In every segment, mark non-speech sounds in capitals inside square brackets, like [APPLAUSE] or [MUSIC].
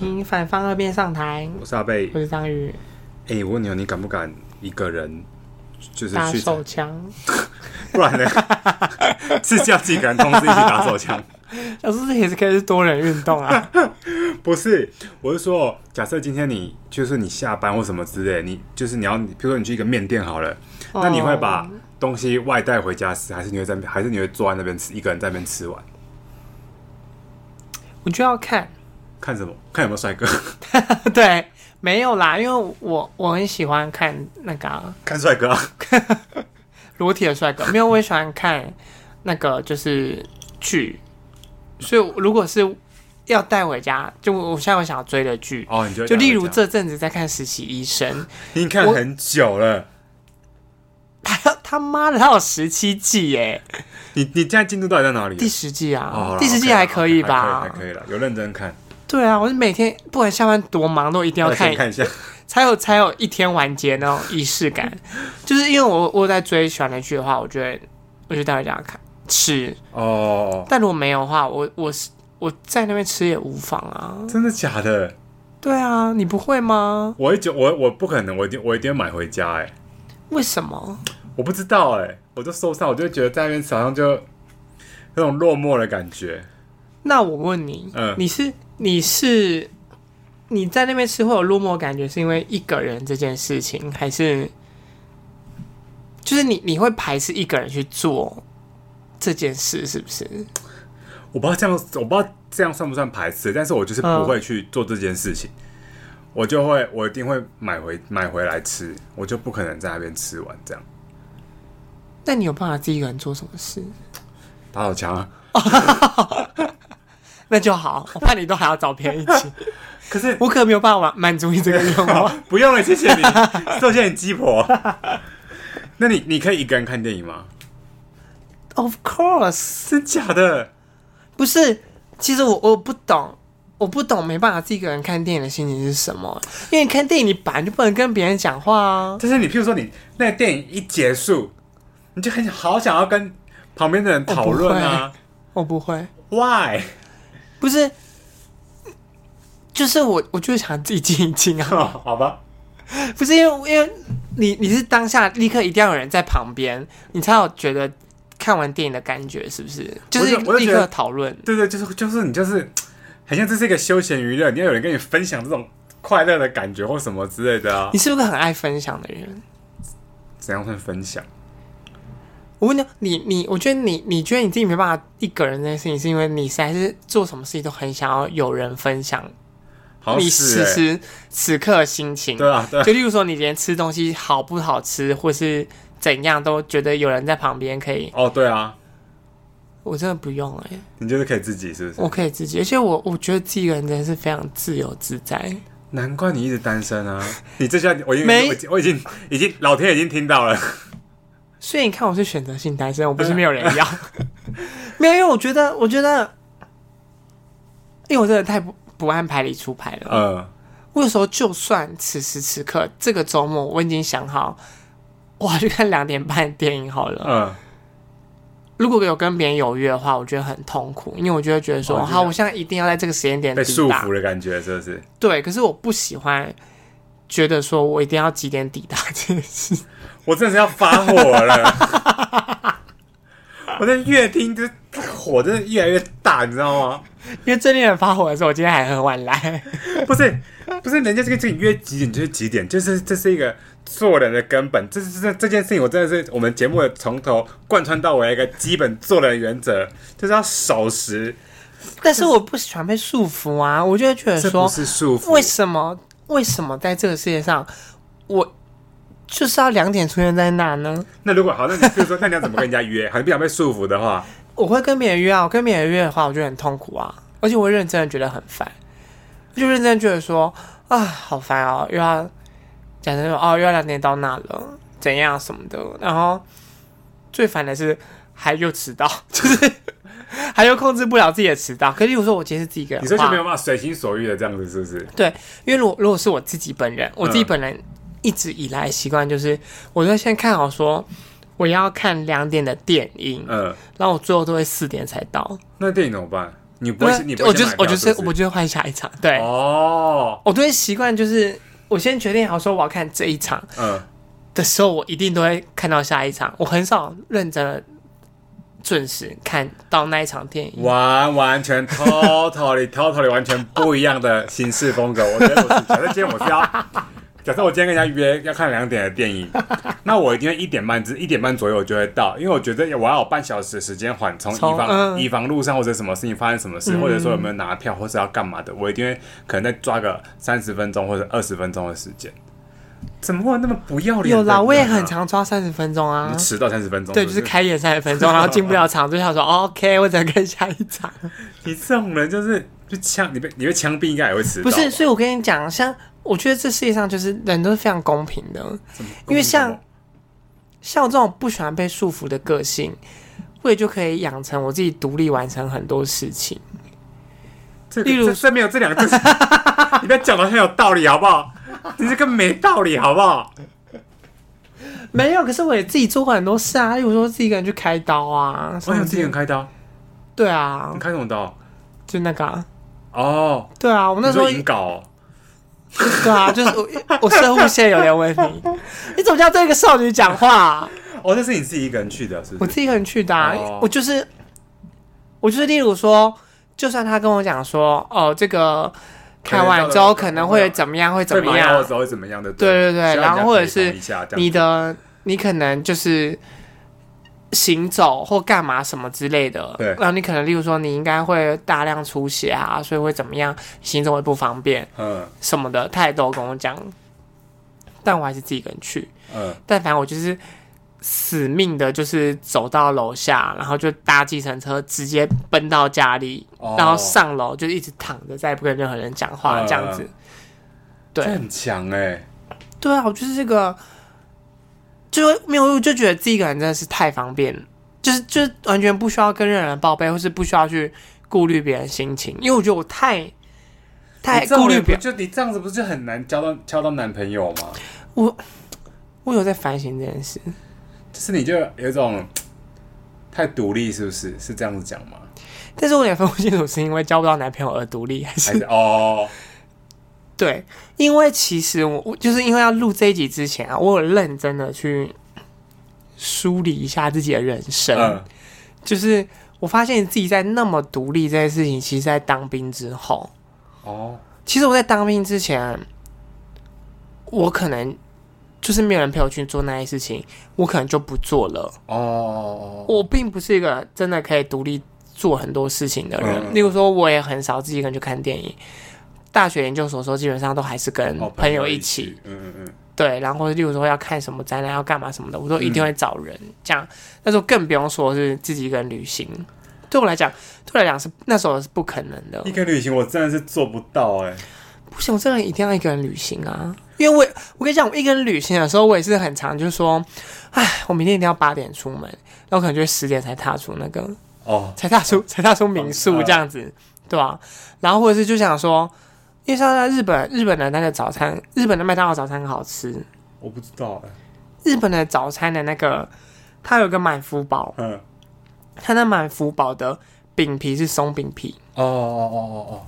请反方二辩上台。我是阿贝，我是张宇。哎、欸，我问你哦，你敢不敢一个人就是打去手枪？[LAUGHS] 不然呢？[LAUGHS] 是叫几个人同时一起打手枪？要是这也是可以是多人运动啊？[LAUGHS] 不是，我是说，假设今天你就是你下班或什么之类，你就是你要，比如说你去一个面店好了，哦、那你会把东西外带回家吃，还是你会在，还是你会坐在那边吃，一个人在那边吃完？我就要看，看什么？[LAUGHS] 看有没有帅哥？[LAUGHS] 对，没有啦，因为我我很喜欢看那个、啊、看帅哥，[LAUGHS] 裸体的帅哥。没有，我也喜欢看那个就是剧，所以如果是要带回家，就我现在我想要追的剧哦，你就就例如这阵子在看实习医生，已经看很久了。他他妈的，他有十七季耶！你你现在进度到底在哪里？第十季啊，哦、第十季还可以吧？还可以了，有认真看。对啊，我是每天不管下班多忙，都一定要看看一下，[LAUGHS] 才有才有一天完结那种仪式感。[LAUGHS] 就是因为我我在追喜欢的剧的话，我觉得我就带回家看吃哦。但如果没有的话，我我是我在那边吃也无妨啊。真的假的？对啊，你不会吗？我一直我我不可能，我一定我一定要买回家哎、欸。为什么？我不知道哎、欸，我就受伤，我就觉得在那边好像就那种落寞的感觉。那我问你，嗯，你是你是你在那边吃会有落寞感觉，是因为一个人这件事情，还是就是你你会排斥一个人去做这件事，是不是？我不知道这样，我不知道这样算不算排斥，但是我就是不会去做这件事情。嗯我就会，我一定会买回买回来吃，我就不可能在那边吃完这样。那你有办法自己一个人做什么事？打手枪啊！[LAUGHS] 那就好，我怕你都还要找别人一起。[LAUGHS] 可是我可没有办法满足你这个愿望。[LAUGHS] 不用了，谢谢你，谢谢你鸡婆。[LAUGHS] 那你你可以一个人看电影吗？Of course，是假的？不是，其实我我不懂。我不懂，没办法自己一个人看电影的心情是什么？因为你看电影，你本来就不能跟别人讲话啊。但是你，譬如说你那个电影一结束，你就很好想要跟旁边的人讨论啊。我不会。Why？不是，就是我，我就是想自己静一静啊。哦。[LAUGHS] 好吧。不是因为，因为你你是当下立刻一定要有人在旁边，你才有觉得看完电影的感觉，是不是？就是立刻讨论。对对，就是就是你就是。好像这是一个休闲娱乐，你要有人跟你分享这种快乐的感觉或什么之类的啊。你是不是很爱分享的人？怎样算分享？我问你，你你，我觉得你你觉得你自己没办法一个人这件事情，是因为你实在是做什么事情都很想要有人分享。好欸，你此时此刻的心情，对啊，对啊。就例如说，你连吃东西好不好吃，或是怎样，都觉得有人在旁边可以。哦，对啊。我真的不用哎、欸，你就是可以自己，是不是？我可以自己，而且我我觉得自己一个人真的是非常自由自在。难怪你一直单身啊！你这下我已经没我，我已经已经老天已经听到了。所以你看，我是选择性单身，我不是没有人要，[LAUGHS] 没有，因为我觉得，我觉得，因为我真的太不不按牌理出牌了。嗯，我有时候就算此时此刻这个周末我已经想好，我要去看两点半的电影好了。嗯。如果有跟别人有约的话，我觉得很痛苦，因为我就会觉得说，哦、好，我现在一定要在这个时间点被束缚的感觉，是不是？对，可是我不喜欢，觉得说我一定要几点抵达这件事，我真的是要发火了。[LAUGHS] 我在越听，就火真的越来越大，你知道吗？因为最令人发火的是，我今天还很晚来，不是，不是，人家这个事情约几点就是几点，就是这是一个。做人的根本，这是这这件事情，我真的是我们节目的从头贯穿到尾一个基本做人原则，就是要守时。但是我不喜欢被束缚啊，我就会觉得说，不是束缚。为什么？为什么在这个世界上，我就是要两点出现在那呢？那如果好，那你比如说，那你要怎么跟人家约？还不想被束缚的话，我会跟别人约啊。我跟别人约的话，我就很痛苦啊，而且我会认真的觉得很烦，我就认真觉得说啊，好烦哦，又要。假设说哦，又要两点到那了，怎样什么的，然后最烦的是还又迟到，[LAUGHS] 就是还又控制不了自己的迟到。可是如果说我今天是自己一个人，你说就没有办法随心所欲的这样子，是不是？对，因为如果如果是我自己本人，我自己本人一直以来习惯就是，我就先看好说我要看两点的电影，嗯，然后我最后都会四点才到。那电影怎么办？你不会，你我就是我就是我就会换下一场。对哦，我都会习惯就是我先决定好说我要看这一场，嗯，的时候我一定都会看到下一场。我很少认真的准时看到那一场电影，完完全 totally totally 完全不一样的形式风格。我觉得我是，假设今天我是要。假设我今天跟人家约要看两点的电影，[LAUGHS] 那我一定会一点半至一点半左右我就会到，因为我觉得我要有半小时的时间缓冲，以防、嗯、以防路上或者什么事情发生什么事，嗯、或者说有没有拿票或者要干嘛的，我一定会可能再抓个三十分钟或者二十分钟的时间。怎么会那么不要脸？有啦，我也很常抓三十分钟啊，迟到三十分钟，对，就是开演三十分钟，然后进不了场，就想说 OK，我只能看下一场。[LAUGHS] 你这种人就是就枪，你被你被枪毙应该也会迟到。不是，所以我跟你讲，像。我觉得这世界上就是人都是非常公平的，因为像像我这种不喜欢被束缚的个性，我也就可以养成我自己独立完成很多事情。这例如这没有这两个字，[LAUGHS] 你不要讲的很有道理好不好？你这个没道理好不好？没有，可是我也自己做过很多事啊，例如说自己一个人去开刀啊，我想自己人开刀，对啊，你开什么刀？就那个哦、啊，oh, 对啊，我那时候引稿。对啊，就是我，我生物线有点问题。[LAUGHS] 你怎么叫这个少女讲话、啊？哦，那是你自己一个人去的，是不是？我自己一个人去的、啊。哦、我就是，我就是，例如说，就算他跟我讲说，哦，这个看完之后可能会怎么样，会怎么样，的时候会怎么样的？对对对，然后或者是你的，你可能就是。行走或干嘛什么之类的，对，然后你可能例如说你应该会大量出血啊，所以会怎么样，行走会不方便，嗯，什么的，他也都跟我讲，但我还是自己一个人去，嗯，但反正我就是死命的，就是走到楼下，然后就搭计程车直接奔到家里，哦、然后上楼就一直躺着，再也不跟任何人讲话，这样子，嗯、对，很强哎、欸，对啊，我就是这个。就没有，我就觉得自己一个人真的是太方便，就是就是完全不需要跟任何人报备，或是不需要去顾虑别人心情，因为我觉得我太太顾虑别人，就你这样子不是就很难交到交到男朋友吗？我我有在反省这件事，就是你就有一种太独立，是不是？是这样子讲吗？但是我也分不清楚是因为交不到男朋友而独立，还是，还是哦。对，因为其实我我就是因为要录这一集之前啊，我有认真的去梳理一下自己的人生。嗯、就是我发现自己在那么独立这件事情，其实在当兵之后。哦，其实我在当兵之前，我可能就是没有人陪我去做那些事情，我可能就不做了。哦，我并不是一个真的可以独立做很多事情的人。嗯、例如说，我也很少自己一个人去看电影。大学研究所说，基本上都还是跟朋友一起，嗯嗯嗯，对，然后例如说要看什么展览，要干嘛什么的，我都一定会找人这样。那时候更不用说是自己一个人旅行，对我来讲，对我来讲是那时候是不可能的。一个人旅行我真的是做不到哎，不行，我真的一定要一个人旅行啊！因为我我跟你讲，我一个人旅行的时候，我也是很常就是说，哎，我明天一定要八点出门，然后可能就十点才踏出那个哦，才踏出才踏出民宿这样子，对吧？然后或者是就想说。因为像在日本，日本的那个早餐，日本的麦当劳早餐很好吃。我不知道哎、欸。日本的早餐的那个，它有个满福堡。嗯。它那满福堡的饼皮是松饼皮。哦哦哦哦哦。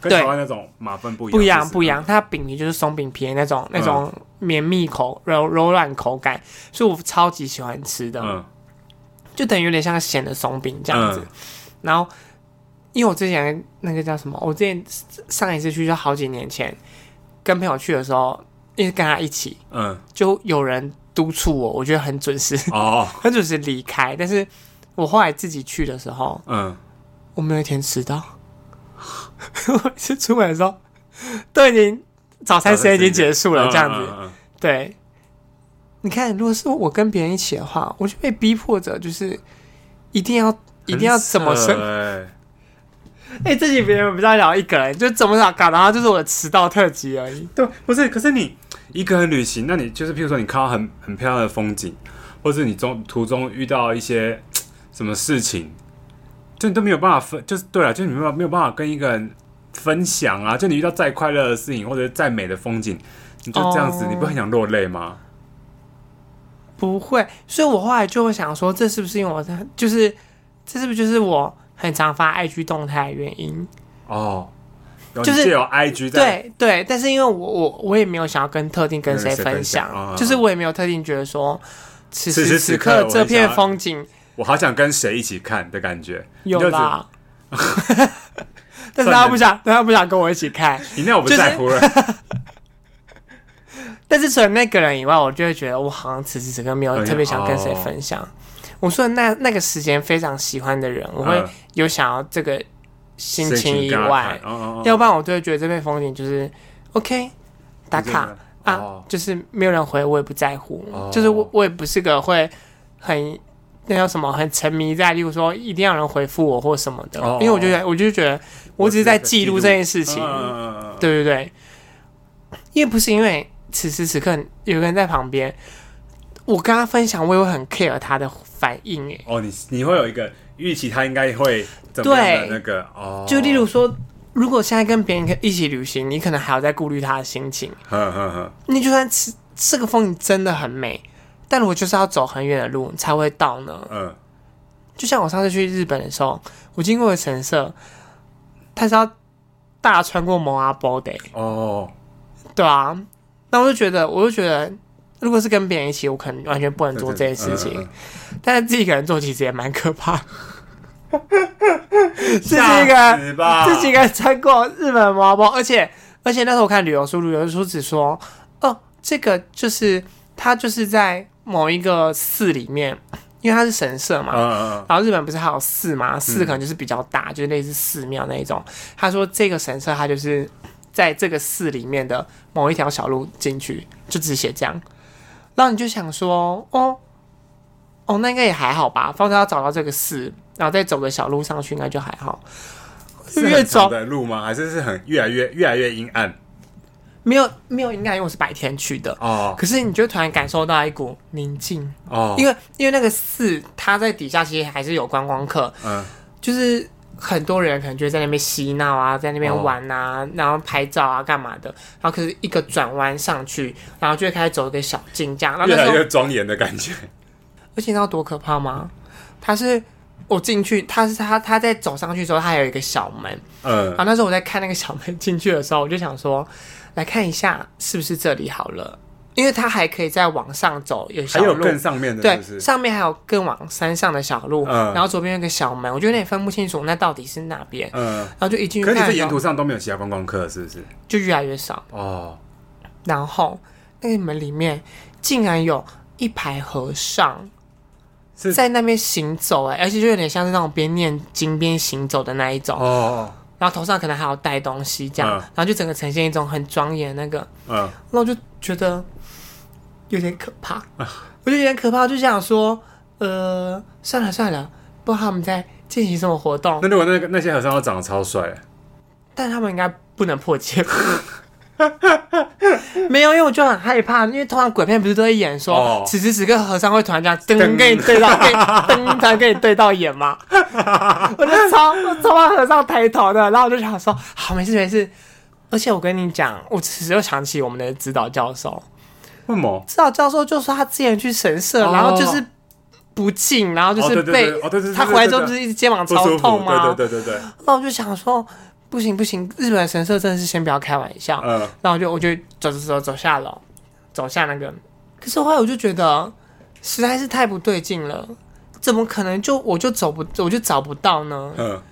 跟台湾那种马粪不一样。不一样，不一样。它饼皮就是松饼皮的那种，那种绵密口、柔柔软口感，所以我超级喜欢吃的。嗯。就等于有点像咸的松饼这样子，嗯、然后。因为我之前那个叫什么，我之前上一次去就好几年前，跟朋友去的时候，因为跟他一起，嗯，就有人督促我，我觉得很准时，哦，[LAUGHS] 很准时离开。但是我后来自己去的时候，嗯，我没有一天迟到，[LAUGHS] 我是出门的时候都已经早餐时间已经结束了，这样子。对，你看，如果是我跟别人一起的话，我就被逼迫着，就是一定要一定要怎么生。哎，自己别人不知道聊一个人，就怎么搞搞，然后就是我的迟到特辑而已。对，不是，可是你一个人旅行，那你就是，譬如说你看到很很漂亮的风景，或者你中途中遇到一些什么事情，就你都没有办法分，就是对了，就你没有没有办法跟一个人分享啊。就你遇到再快乐的事情，或者再美的风景，你就这样子，哦、你不会很想落泪吗？不会，所以我后来就会想说，这是不是因为我在，就是这是不是就是我。很常发 IG 动态的原因。哦，就是有 IG 在对对，但是因为我我我也没有想要跟特定跟谁分享，就是我也没有特定觉得说此时此刻，这片风景我，我好想跟谁一起看的感觉，有啦。[LAUGHS] 但是他不想，但他不想跟我一起看。[LAUGHS] 你那我不在乎了。就是、但是除了那个人以外，我就会觉得我好像此时此刻没有特别想跟谁分享。哦、我说的那那个时间非常喜欢的人，我会有想要这个心情以外，嗯、要不然我就会觉得这片风景就是 OK 打卡啊，就是没有人回我也不在乎，哦、就是我我也不是个会很。那叫什么？很沉迷在，例如说一定要有人回复我或什么的，哦、因为我觉得，我就觉得，我只是在记录这件事情，对对对。因为不是因为此时此刻有个人在旁边，我跟他分享，我也会很 care 他的反应。哎，哦，你你会有一个预期，他应该会怎么样的那个哦。就例如说，如果现在跟别人一起旅行，你可能还要再顾虑他的心情。呵呵呵，你就算这这个风景真的很美。但我就是要走很远的路才会到呢。嗯，就像我上次去日本的时候，我经过的神社，他是要大穿过蒙阿波的。哦，对啊。那我就觉得，我就觉得，如果是跟别人一起，我可能完全不能做这些事情。嗯嗯嗯、但是自己一个人做，其实也蛮可怕。[LAUGHS] 自己一个人，自己一个人穿过日本蒙阿波，而且而且那时候我看旅游书，旅游书只说，哦，这个就是他就是在。某一个寺里面，因为它是神社嘛，uh, uh, uh. 然后日本不是还有寺嘛？寺可能就是比较大，嗯、就是类似寺庙那一种。他说这个神社，它就是在这个寺里面的某一条小路进去，就只写这样。然后你就想说，哦，哦，那应该也还好吧。反正要找到这个寺，然后再走个小路上去，应该就还好。是很长的路吗？还是是很越来越越来越阴暗？没有没有，应该因为我是白天去的哦。可是你就突然感受到一股宁静哦，因为因为那个寺，它在底下其实还是有观光客，嗯，就是很多人可能就在那边嬉闹啊，在那边玩啊，哦、然后拍照啊，干嘛的。然后可是一个转弯上去，然后就会开始走一个小径，这样然后越来越庄严的感觉。而且你知道多可怕吗？他是我进去，他是他他在走上去之后，他还有一个小门，嗯，然后那时候我在看那个小门进去的时候，我就想说。来看一下是不是这里好了，因为它还可以再往上走，有小路，还有更上面的是是？对，上面还有更往山上的小路，嗯，然后左边有个小门，我就有点分不清楚那到底是哪边，嗯，然后就一进去看，可是沿途上都没有其他观光客，是不是？就越来越少。哦。然后那个门里面竟然有一排和尚在那边行走，哎，而且就有点像是那种边念经边行走的那一种。哦。然后头上可能还要带东西，这样，嗯、然后就整个呈现一种很庄严那个，嗯，然后我就觉得有点可怕，嗯、我就有点可怕，就想说，呃，算了算了，不知道他们在进行什么活动。那如果那个那些和尚都长得超帅，但他们应该不能破戒。[LAUGHS] 没有，因为我就很害怕，因为通常鬼片不是都会演说，哦、此时此刻和尚会突然这样噔跟你对到，噔才跟你对到眼吗？[LAUGHS] 我就超我超怕和尚抬头的，然后我就想说，好，没事没事。而且我跟你讲，我此时又想起我们的指导教授，为什么？指导教授就说他之前去神社，哦、然后就是不进，然后就是被他回来之后不是一直肩膀超痛吗？对对对对对。那我就想说。不行不行，日本神社真的是先不要开玩笑。嗯，然后我就我就走走走走下楼，走下那个。可是后来我就觉得实在是太不对劲了，怎么可能就我就走不我就找不到呢？嗯，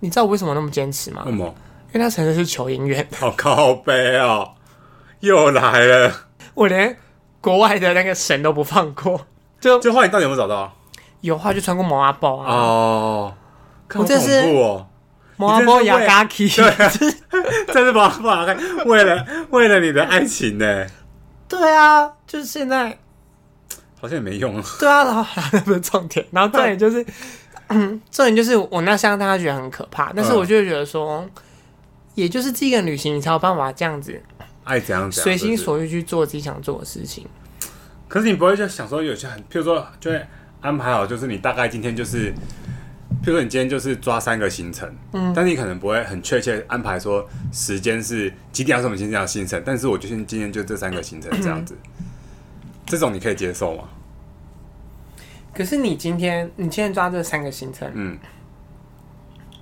你知道我为什么那么坚持吗？为什么？因为他神社是求姻缘。好靠背哦，又来了。我连国外的那个神都不放过，就就后来你到底有没有找到？有话就穿过毛阿波啊。哦，我这是。毛阿波雅嘎奇，对，这是毛阿波雅嘎，为了为了你的爱情呢？对啊，就是现在好像也没用了。对啊，然后那不是重点，然后重点就是，嗯，[CLEARS THROAT] 重点就是我那相当他觉得很可怕，但是我就觉得说，也就是这个旅行，你才有办法这样子，爱怎样随心所欲去做自己想做的事情。可是你不会就想说有些很，譬如说就会安排好，就是你大概今天就是。譬如说你今天就是抓三个行程，嗯，但你可能不会很确切安排说时间是几点要什么行程要行程，但是我就今天就这三个行程这样子，嗯、这种你可以接受吗？可是你今天你今天抓这三个行程，嗯，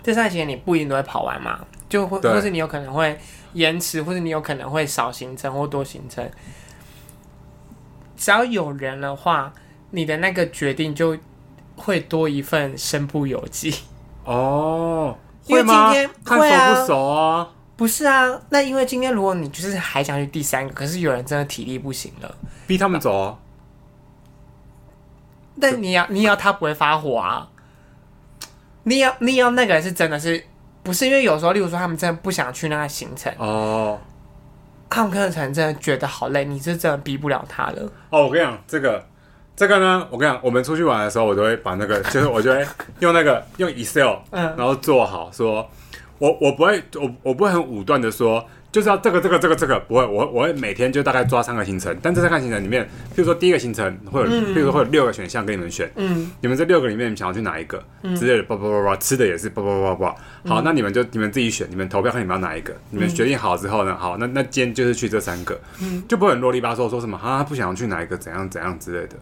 这三个行程你不一定都会跑完嘛，就会或是你有可能会延迟，或者你有可能会少行程或多行程。只要有人的话，你的那个决定就会多一份身不由己。哦，[LAUGHS] 因为今天看熟不熟啊？不是啊，那因为今天如果你就是还想去第三个，可是有人真的体力不行了，逼他们走啊。但你要你要他不会发火啊。你要你要那个人是真的是不是？因为有时候，例如说他们真的不想去那个行程哦，他们可能真的觉得好累，你是真的逼不了他了。哦，我跟你讲，这个这个呢，我跟你讲，我们出去玩的时候，我都会把那个，[LAUGHS] 就是我就会用那个用 Excel，嗯，然后做好，说我我不会我我不会很武断的说。就是要这个这个这个这个不会，我我会每天就大概抓三个行程，但这三个行程里面，譬如说第一个行程会有，嗯、譬如说会有六个选项给你们选，嗯，你们这六个里面想要去哪一个，嗯、之类的，叭叭叭叭，吃的也是叭叭叭叭，好，嗯、那你们就你们自己选，你们投票看你们要哪一个，你们决定好之后呢，好，那那今天就是去这三个，嗯，就不会很啰里吧嗦说什么啊，他不想要去哪一个，怎样怎样之类的，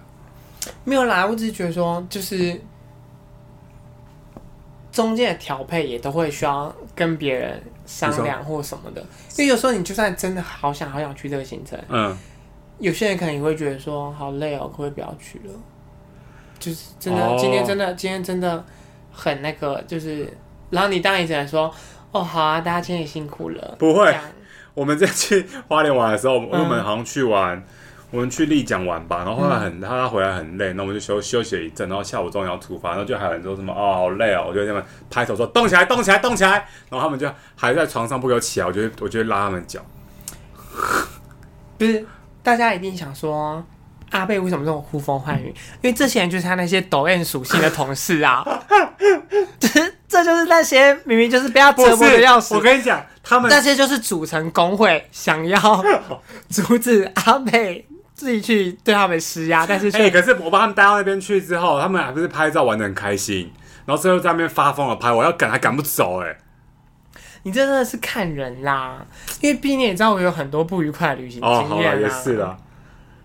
没有啦，我只是觉得说就是。中间的调配也都会需要跟别人商量或什么的，因为有时候你就算真的好想好想去这个行程，嗯，有些人可能也会觉得说好累哦，可不可以不要去了？就是真的，今天真的，今天真的很那个，就是，然后你当然只能说哦，好啊，大家今天也辛苦了。不会，我们在去花莲玩的时候，我们好像去玩。我们去丽江玩吧，然后后来很，他、嗯、回来很累，那我们就休休息了一阵，然后下午终于要出发，然后就还有人说什么哦好累哦，我就在那边拍手说动起来动起来动起来，然后他们就还在床上不给我起来，我就我就拉他们脚。不是，大家一定想说阿贝为什么这么呼风唤雨？因为这些人就是他那些抖 M 属性的同事啊，[LAUGHS] 这这就是那些明明就是被他折磨的要死。我跟你讲，他们那些就是组成工会，想要 [LAUGHS] 阻止阿贝。自己去对他们施压，[LAUGHS] 但是哎、欸，可是我把他们带到那边去之后，他们还不是拍照玩的很开心，然后最后在那边发疯了拍，我要赶还赶不走哎、欸！你真的是看人啦，因为毕竟你也知道我有很多不愉快的旅行经验啊。哦，也是啦，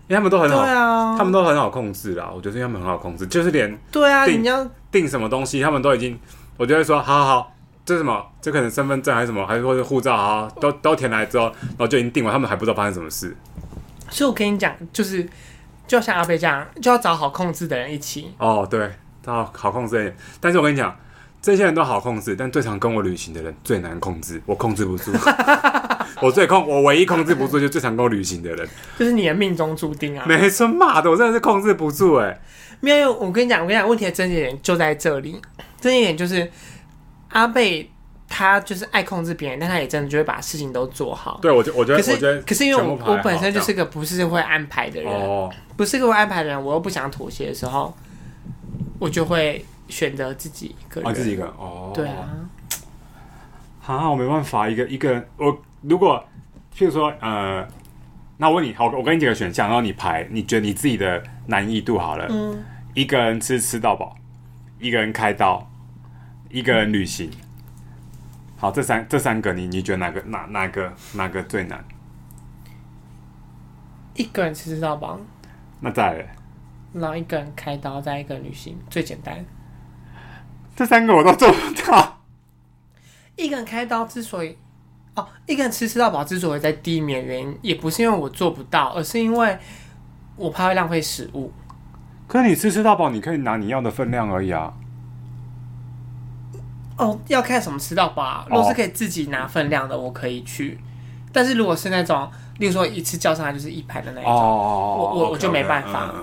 因为他们都很好，对啊，他们都很好控制啦。我觉得他们很好控制，就是连对啊，你要订什么东西，他们都已经，我就会说，好好好，这是什么？这可能身份证还是什么，还是或者护照啊，都都填来之后，然后就已经订完，他们还不知道发生什么事。所以，我跟你讲，就是，就像阿贝这样，就要找好控制的人一起。哦，对，找好控制的人。但是我跟你讲，这些人都好控制，但最常跟我旅行的人最难控制，我控制不住。[LAUGHS] 我最控，我唯一控制不住，就最常跟我旅行的人，就是你的命中注定啊！没错，妈的，我真的是控制不住哎。没有，我跟你讲，我跟你讲，问题的症结点就在这里。症结点就是阿贝。他就是爱控制别人，但他也真的就会把事情都做好。对，我觉我觉得，可是我觉得可是因为我我本身就是个不是会安排的人，哦、不是个会安排的人，我又不想妥协的时候，我就会选择自己一个人。啊，自己一个人哦。对啊。好，我没办法，一个一个人。我如果譬如说，呃，那我问你，好，我给你几个选项，然后你排，你觉得你自己的难易度好了。嗯。一个人吃吃到饱，一个人开刀，一个人旅行。嗯好，这三这三个你你觉得哪个哪哪个哪个最难？一个人吃吃到饱，那再来，然后一个人开刀，再一个人旅行，最简单。这三个我都做不到。一个人开刀之所以哦，一个人吃吃到饱之所以在第一名，原因也不是因为我做不到，而是因为我怕会浪费食物。可是你吃吃到饱，你可以拿你要的分量而已啊。哦，要看什么吃到饱。如果是可以自己拿分量的，我可以去。但是如果是那种，例如说一次叫上来就是一盘的那一种，我我我就没办法。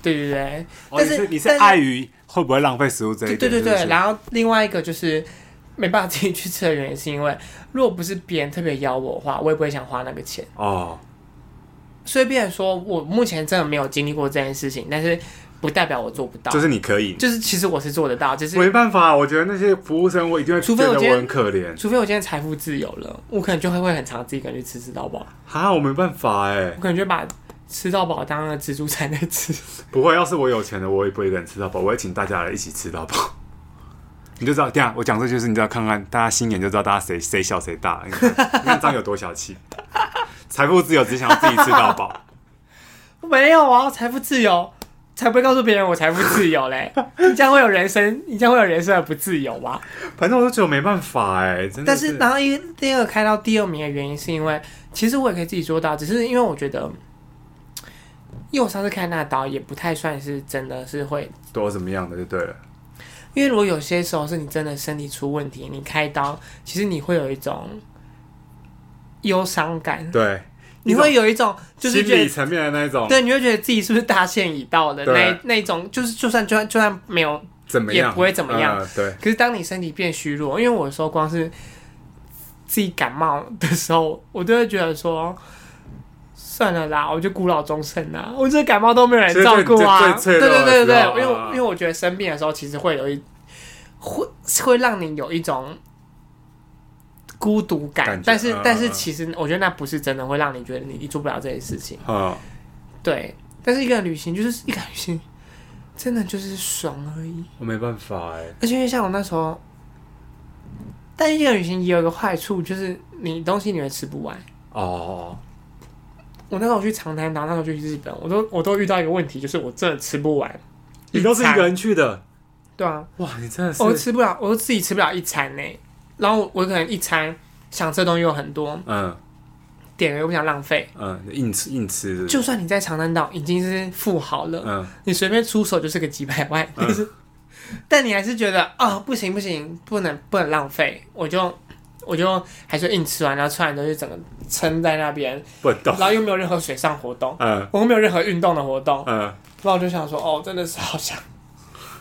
对对对。但是你是碍于会不会浪费食物这一点？对对对。然后另外一个就是没办法自己去吃的原因，是因为如果不是别人特别邀我的话，我也不会想花那个钱。哦。所以，变成说我目前真的没有经历过这件事情，但是。不代表我做不到，就是你可以，就是其实我是做得到，就是没办法。我觉得那些服务生，我一定会觉得我很可怜。除非我今天财富自由了，我可能就会会很常自己跟去吃吃到饱。哈，我没办法哎，我可能就把吃到饱当个自助餐在吃。不会，要是我有钱了，我也不会一个人吃到饱，我会请大家来一起吃到饱。你就知道，这样我讲这就是你知道，看看大家心眼就知道大家谁谁小谁大。你看，你看张有多小气，财富自由只想要自己吃到饱。没有啊，财富自由。才不会告诉别人我财富自由嘞！你这样会有人生，你这样会有人生的不自由吧？反正我都觉得没办法哎，真的。但是，然后一第二个开到第二名的原因，是因为其实我也可以自己做到，只是因为我觉得，因为我上次开那刀也不太算是真的是会多怎么样的就对了。因为如果有些时候是你真的身体出问题，你开刀，其实你会有一种忧伤感。对。你会有一种就是心理层面的那种，对，你会觉得自己是不是大限已到的那那种，就是就算就算就算没有怎么样，也不会怎么样。呃、对。可是当你身体变虚弱，因为我说光是自己感冒的时候，我都会觉得说算了啦，我就孤老终生啦。我这感冒都没有人照顾啊。对对对对对，因为因为我觉得生病的时候，其实会有一会会让你有一种。孤独感，但是、嗯、但是其实我觉得那不是真的会让你觉得你你做不了这些事情。嗯，对。但是一个人旅行就是一个人旅行，真的就是爽而已。我没办法哎。而且因为像我那时候，但一个人旅行也有一个坏处，就是你东西你会吃不完。哦。我那时候去长滩岛，那时候去日本，我都我都遇到一个问题，就是我真的吃不完。你都是一个人去的？对啊。哇，你真的是。我吃不了，我都自己吃不了一餐呢。然后我可能一餐想吃的东西有很多，嗯，点了又不想浪费，嗯，硬吃硬吃是不是？就算你在长滩岛已经是富豪了，嗯，你随便出手就是个几百万，但是，嗯，但你还是觉得啊，哦，不行不行，不能不能浪费，我就我就还是硬吃完，然后吃完之后就整个撑在那边不动，然后又没有任何水上活动，嗯，我又没有任何运动的活动，嗯，然后我就想说，哦，真的是好想。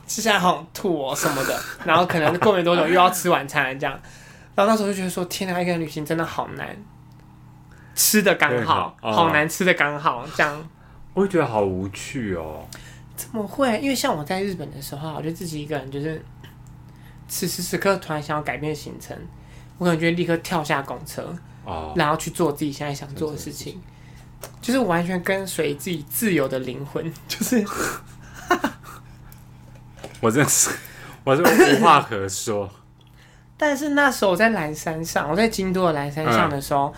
吃下来好想吐哦什么的，[LAUGHS] 然后可能过没多久又要吃晚餐这样，然后那时候就觉得说天哪，一个人旅行真的好难，吃的刚好，好，好难吃的刚好这样，我会觉得好无趣哦。怎么会？因为像我在日本的时候，我就自己一个人，就是此时此刻突然想要改变行程，我可能就会立刻跳下公车，哦，然后去做自己现在想做的事情，就是完全跟随自己自由的灵魂，就是。我真是，我是无话可说。但是那时候我在蓝山上，我在京都的蓝山上的时候，嗯、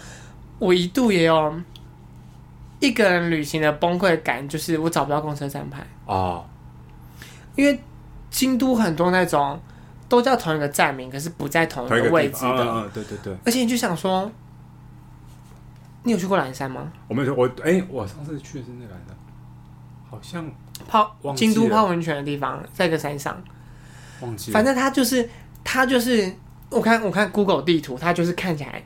我一度也有一个人旅行的崩溃感，就是我找不到公车站牌哦。因为京都很多那种都叫同一个站名，可是不在同一个位置的。嗯，对对对。而且你就想说，你有去过蓝山吗？我没有去，我哎、欸，我上次去的是那蓝山，好像。泡京都泡温泉的地方，在一个山上，忘记了。反正它就是，它就是，我看我看 Google 地图，它就是看起来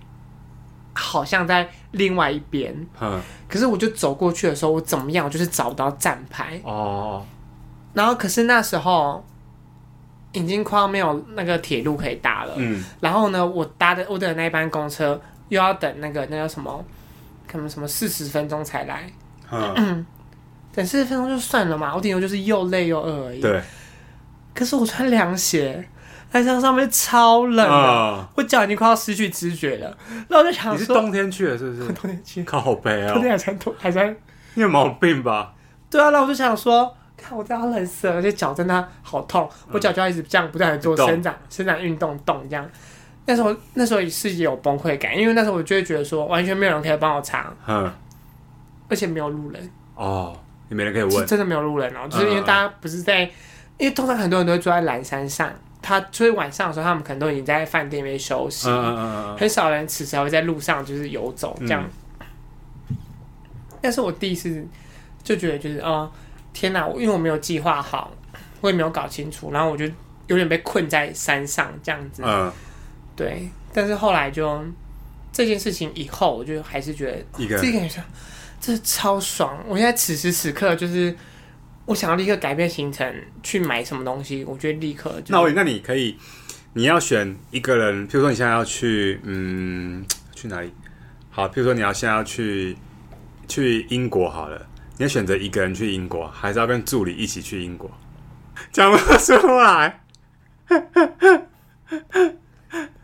好像在另外一边。嗯。可是我就走过去的时候，我怎么样，我就是找不到站牌。哦。然后，可是那时候已经快要没有那个铁路可以搭了。嗯。然后呢，我搭的我等的那一班公车又要等那个那叫什么，可能什么四十分钟才来。嗯。[CLEARS THROAT] 等四十分钟就算了嘛，我顶多就是又累又饿而已。对。可是我穿凉鞋，在山上面超冷的，呃、我脚已经快要失去知觉了。然后我就想说，你是冬天去的，是不是？[LAUGHS] 冬天去。靠北啊！冬天还穿拖，还穿。你有毛病吧？对啊，那我就想说，看我这样冷死了，而且脚真的好痛，嗯、我脚就要一直这样不断的做伸展、动伸展运动，动这样。那时候那时候也是有崩溃感，因为那时候我就会觉得说，完全没有人可以帮我查，嗯，而且没有路人哦。也没人可以问，真的没有路人哦，就是因为大家不是在，因为通常很多人都会住在蓝山上，他所以晚上的时候，他们可能都已经在饭店里面休息，很少人此时还会在路上就是游走这样。但是我第一次就觉得就是哦，天哪，因为我没有计划好，我也没有搞清楚，然后我就有点被困在山上这样子。嗯，对。但是后来就这件事情以后，我就还是觉得一个人。这超爽！我现在此时此刻就是，我想要立刻改变行程去买什么东西，我觉得立刻就。那我那你可以，你要选一个人，譬如说你现在要去，嗯，去哪里？好，譬如说你要现在要去去英国好了，你要选择一个人去英国，还是要跟助理一起去英国？讲不出来。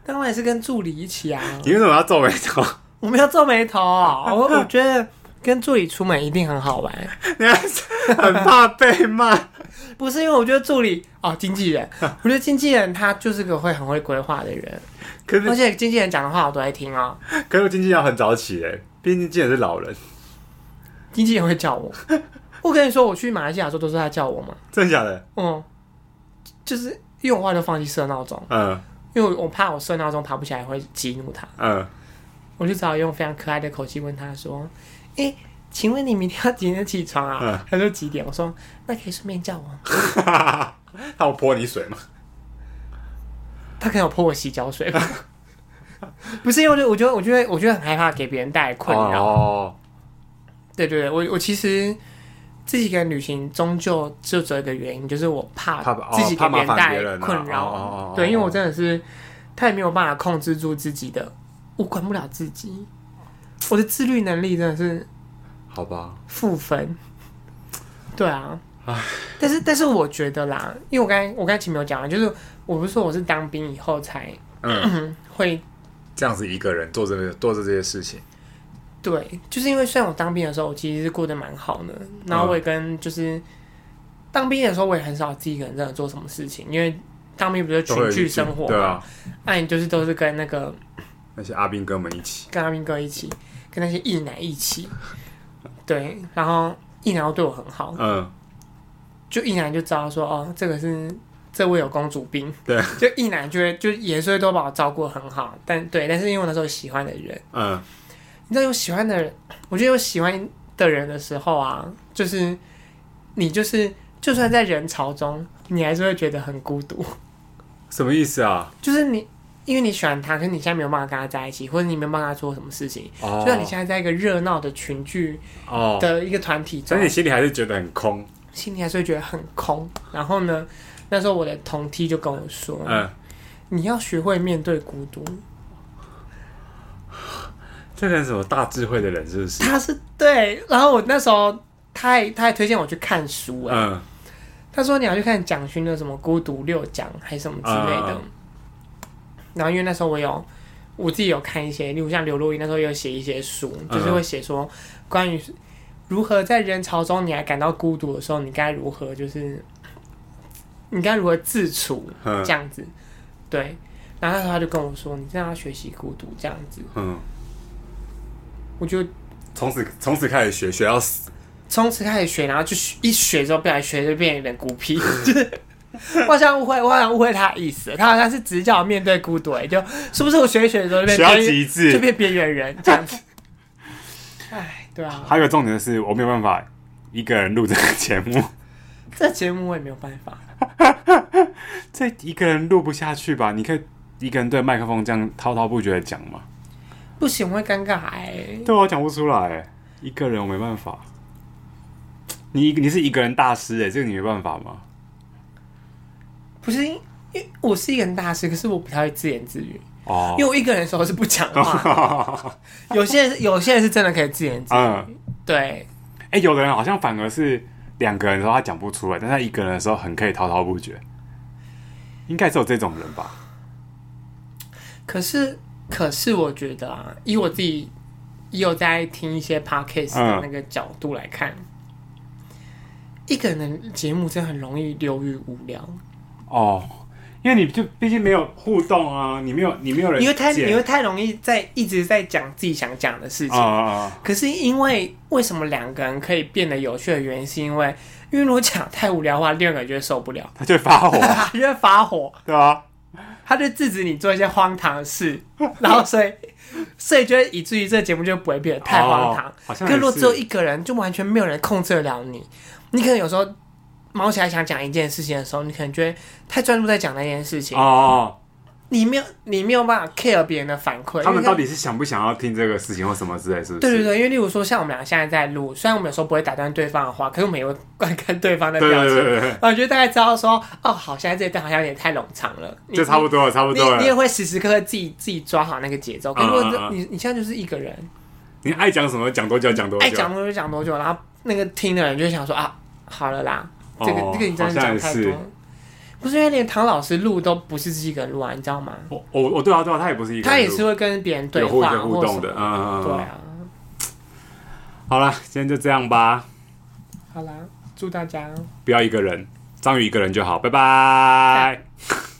当然是跟助理一起啊！你为什么要皱眉头？我没有皱眉头啊！我我觉得。跟助理出门一定很好玩，你还是很怕被骂？[LAUGHS] 不是因为我觉得助理哦，经纪人，[LAUGHS] 我觉得经纪人他就是个会很会规划的人，可是而且经纪人讲的话我都爱听哦。可是经纪人很早起哎，毕竟经纪人是老人，经纪人会叫我，[LAUGHS] 我跟你说，我去马来西亚的时候都是他叫我嘛。真的假的？嗯，就是因为我后来就放弃设闹钟。嗯。因为我怕我设闹钟爬不起来会激怒他。嗯。我就只好用非常可爱的口气问他说：“哎、欸，请问你明天要几点起床啊？”嗯、他说几点？我说：“那可以顺便叫我。[LAUGHS] ”他有泼你水吗？他可能有泼我洗脚水吧。[LAUGHS] 不是因为我觉得，我觉得，我觉得很害怕给别人带来困扰。哦。对对对，我我其实自己一个人旅行，终究就只有一个原因，就是我怕自己给别人带来困扰。对，因为我真的是太没有办法控制住自己的，我管不了自己，我的自律能力真的是好吧。负分。对啊，但是但是我觉得啦，因为我刚才我刚才前面有讲了，就是我不是说我是当兵以后才嗯。[CLEARS THROAT] 会。这样子一个人做这个做着这些事情，对，就是因为虽然我当兵的时候，我其实是过得蛮好的，然后我也跟就是、嗯、当兵的时候，我也很少自己一个人真的做什么事情，因为当兵不是群聚生活嘛，对啊，那你就是都是跟那个那些阿兵哥们一起，跟阿兵哥一起，跟那些一男一起，对，然后一男又对我很好，嗯，就一男就知道说哦，这个是。这位有公主病，对，就一男就会就也是会都把我照顾很好，但对，但是因为我那时候喜欢的人，嗯，你知道有喜欢的人，我觉得有喜欢的人的时候啊，就是你就是就算在人潮中，你还是会觉得很孤独。什么意思啊？就是你因为你喜欢他，可是你现在没有办法跟他在一起，或者你没有办法做什么事情，哦，就像你现在在一个热闹的群聚哦的一个团体中，所以你心里还是觉得很空，心里还是会觉得很空。然后呢？那时候我的同梯就跟我说：“嗯，你要学会面对孤独。”这个人什么大智慧的人是不是？他是对。然后我那时候他还他还推荐我去看书，嗯，他说你要去看蒋勋的什么《孤独六讲》还是什么之类的。然后因为那时候我有我自己有看一些，例如像刘若英那时候有写一些书，就是会写说关于如何在人潮中你还感到孤独的时候，你该如何就是。你该如何自处？这样子，对。然后那时候他就跟我说：“你这样要学习孤独，这样子。”嗯。我就从此从此开始学，学到死。从此开始学，然后就学一学之后，不然学就变有点孤僻。[LAUGHS] 就是 [LAUGHS] 我好像误会，我好像误会他的意思。他好像是只叫我面对孤独，哎，就是不是我学一学的时候就变极致，就变边缘人这样子。[LAUGHS] 哎，对啊。还有重点的是，我没有办法一个人录这个节目。这节目我也没有办法。[LAUGHS] 这一个人录不下去吧？你可以一个人对麦克风这样滔滔不绝的讲吗？不行，我会尴尬哎。对，我讲不出来，一个人我没办法。你你是一个人大师哎，这个你没办法吗？不是，因为我是一个人大师，可是我不太会自言自语哦。因为我一个人的时候是不讲话。[LAUGHS] 有些人有些人是真的可以自言自语，嗯、对。哎、欸，有的人好像反而是。两个人的时候他讲不出来，但他一个人的时候很可以滔滔不绝，应该是有这种人吧。可是，可是我觉得啊，以我自己也有在听一些 podcast 的那个角度来看，嗯、一个人的节目真的很容易流于无聊哦。因为你就毕竟没有互动啊，你没有你没有人，因为太你会太容易在一直在讲自己想讲的事情啊。可是因为为什么两个人可以变得有趣的原因，是因为因为如果讲太无聊的话，另外一个人就会受不了，他就会发火，[LAUGHS] 他就会发火，对啊，他就制止你做一些荒唐的事，[LAUGHS] 然后所以所以就会以至于这个节目就不会变得太荒唐。可是如果只有一个人，就完全没有人控制得了你，你可能有时候。毛起来想讲一件事情的时候，你可能觉得太专注在讲那件事情哦，你没有你没有办法 care 别人的反馈。他们到底是想不想要听这个事情或什么之类，是不是？对对对，因为例如说像我们俩现在在录，虽然我们有时候不会打断对方的话，可是我们也会观看对方的表情。对对对对，我觉得大概知道说，哦，好，现在这一段好像有点太冗长了，就差不多了，差不多了。你，你也会时时刻刻自己自己抓好那个节奏。可是如果你你现在就是一个人，你爱讲什么讲多久讲多久，爱讲多久讲多久，然后那个听的人就会想说啊，好了啦。这个这个你真的讲太多，不是因为连唐老师录都不是自己一个人录啊，你知道吗？我我我对啊对啊，他也不是一个人，他也是会跟别人对话互动的，嗯对啊。好了，今天就这样吧。好啦，祝大家不要一个人，章鱼一个人就好，拜拜。